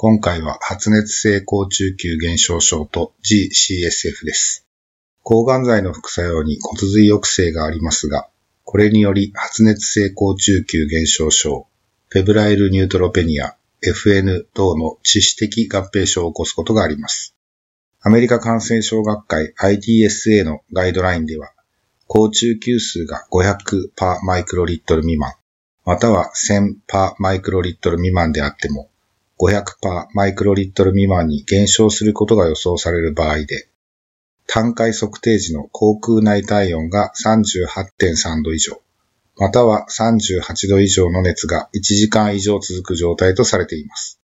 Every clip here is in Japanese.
今回は発熱性高中級減少症と GCSF です。抗がん剤の副作用に骨髄抑制がありますが、これにより発熱性高中級減少症、フェブライルニュートロペニア、FN 等の致死的合併症を起こすことがあります。アメリカ感染症学会 IDSA のガイドラインでは、高中級数が500パーマイクロリットル未満、または1000パーマイクロリットル未満であっても、500パーマイクロリットル未満に減少することが予想される場合で、単回測定時の口腔内体温が38.3度以上、または38度以上の熱が1時間以上続く状態とされています。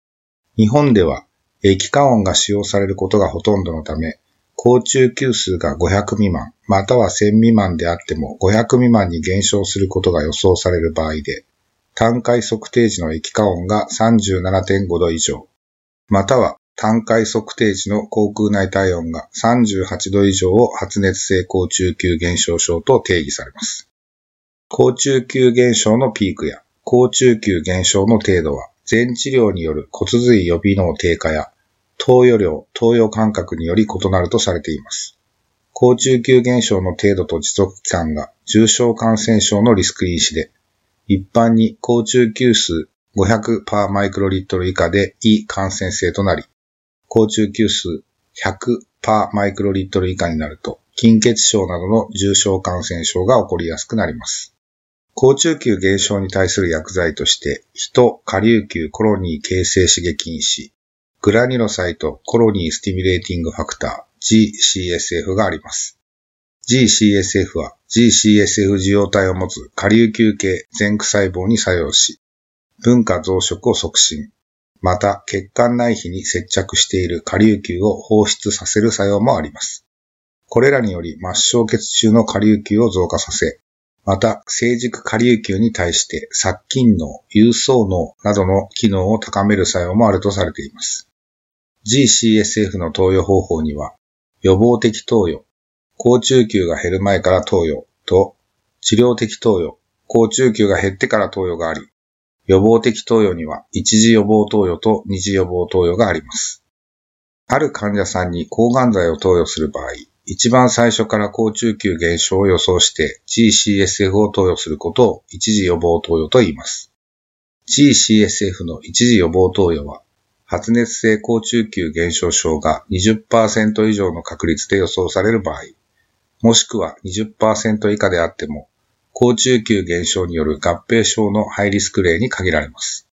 日本では液化音が使用されることがほとんどのため、高中級数が500未満、または1000未満であっても500未満に減少することが予想される場合で、単回測定時の液化音が37.5度以上、または単回測定時の口腔内体温が38度以上を発熱性高中級減少症と定義されます。高中級減少のピークや高中級減少の程度は、全治療による骨髄予備能低下や投与量、投与間隔により異なるとされています。高中級減少の程度と持続期間が重症感染症のリスク因子で、一般に高中級数500パーマイクロリットル以下で異感染性となり、高中級数100パーマイクロリットル以下になると、筋血症などの重症感染症が起こりやすくなります。高中級減少に対する薬剤として、人下流球コロニー形成刺激因子、グラニロサイトコロニースティミュレーティングファクター GCSF があります。GCSF は GCSF 受容体を持つ下流球系前駆細胞に作用し、分化増殖を促進、また血管内皮に接着している下流球を放出させる作用もあります。これらにより末梢血中の下流球を増加させ、また成熟下流球に対して殺菌能、有層能などの機能を高める作用もあるとされています。GCSF の投与方法には、予防的投与、高中級が減る前から投与と、治療的投与、高中級が減ってから投与があり、予防的投与には一次予防投与と二次予防投与があります。ある患者さんに抗がん剤を投与する場合、一番最初から高中級減少を予想して GCSF を投与することを一次予防投与と言います。GCSF の一次予防投与は、発熱性高中級減少症が20%以上の確率で予想される場合、もしくは20%以下であっても、高中級減少による合併症のハイリスク例に限られます。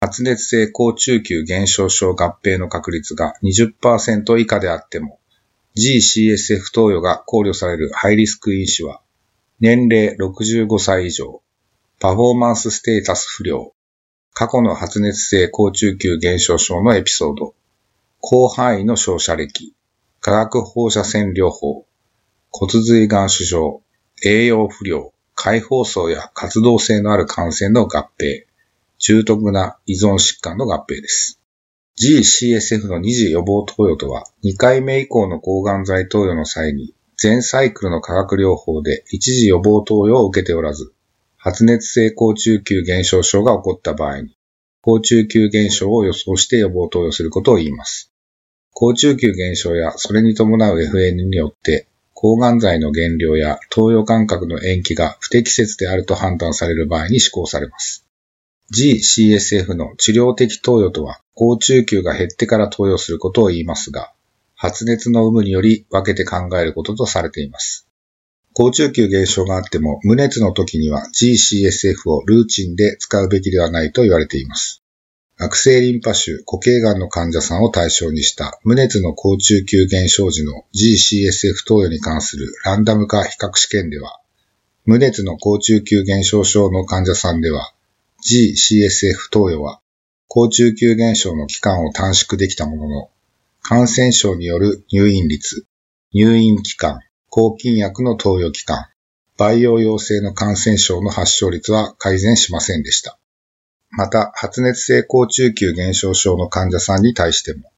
発熱性高中級減少症合併の確率が20%以下であっても、GCSF 投与が考慮されるハイリスク因子は、年齢65歳以上、パフォーマンスステータス不良、過去の発熱性高中級減少症のエピソード、広範囲の照射歴、化学放射線療法、骨髄がん主症、栄養不良、解放層や活動性のある感染の合併、重篤な依存疾患の合併です。GCSF の二次予防投与とは、2回目以降の抗がん剤投与の際に、全サイクルの化学療法で一次予防投与を受けておらず、発熱性高中級減少症が起こった場合に、高中級減少を予想して予防投与することを言います。高中級減少やそれに伴う FN によって、抗がん剤の減量や投与間隔の延期が不適切であると判断される場合に施行されます。GCSF の治療的投与とは、高中級が減ってから投与することを言いますが、発熱の有無により分けて考えることとされています。高中級減少があっても、無熱の時には GCSF をルーチンで使うべきではないと言われています。悪性リンパ腫、固形がんの患者さんを対象にした無熱の高中級減少時の GCSF 投与に関するランダム化比較試験では、無熱の高中級減少症の患者さんでは、GCSF 投与は高中級減少の期間を短縮できたものの、感染症による入院率、入院期間、抗菌薬の投与期間、培養陽性の感染症の発症率は改善しませんでした。また、発熱性高中級減少症の患者さんに対しても、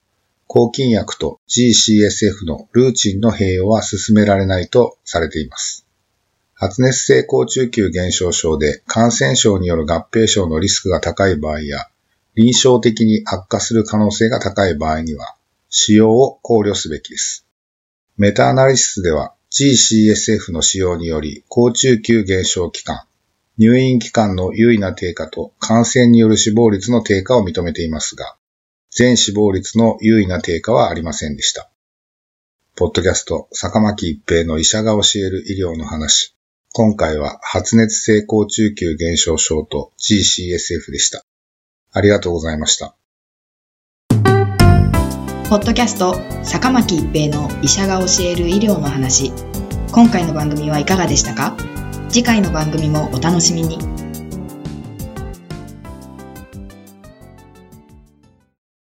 抗菌薬と GCSF のルーチンの併用は進められないとされています。発熱性高中級減少症で感染症による合併症のリスクが高い場合や、臨床的に悪化する可能性が高い場合には、使用を考慮すべきです。メタアナリシスでは GCSF の使用により高中級減少期間、入院期間の優位な低下と感染による死亡率の低下を認めていますが、全死亡率の優位な低下はありませんでした。ポッドキャスト、坂巻一平の医者が教える医療の話。今回は発熱性高中級減少症と GCSF でした。ありがとうございました。ポッドキャスト、坂巻一平の医者が教える医療の話。今回の番組はいかがでしたか？次回の番組もお楽しみに。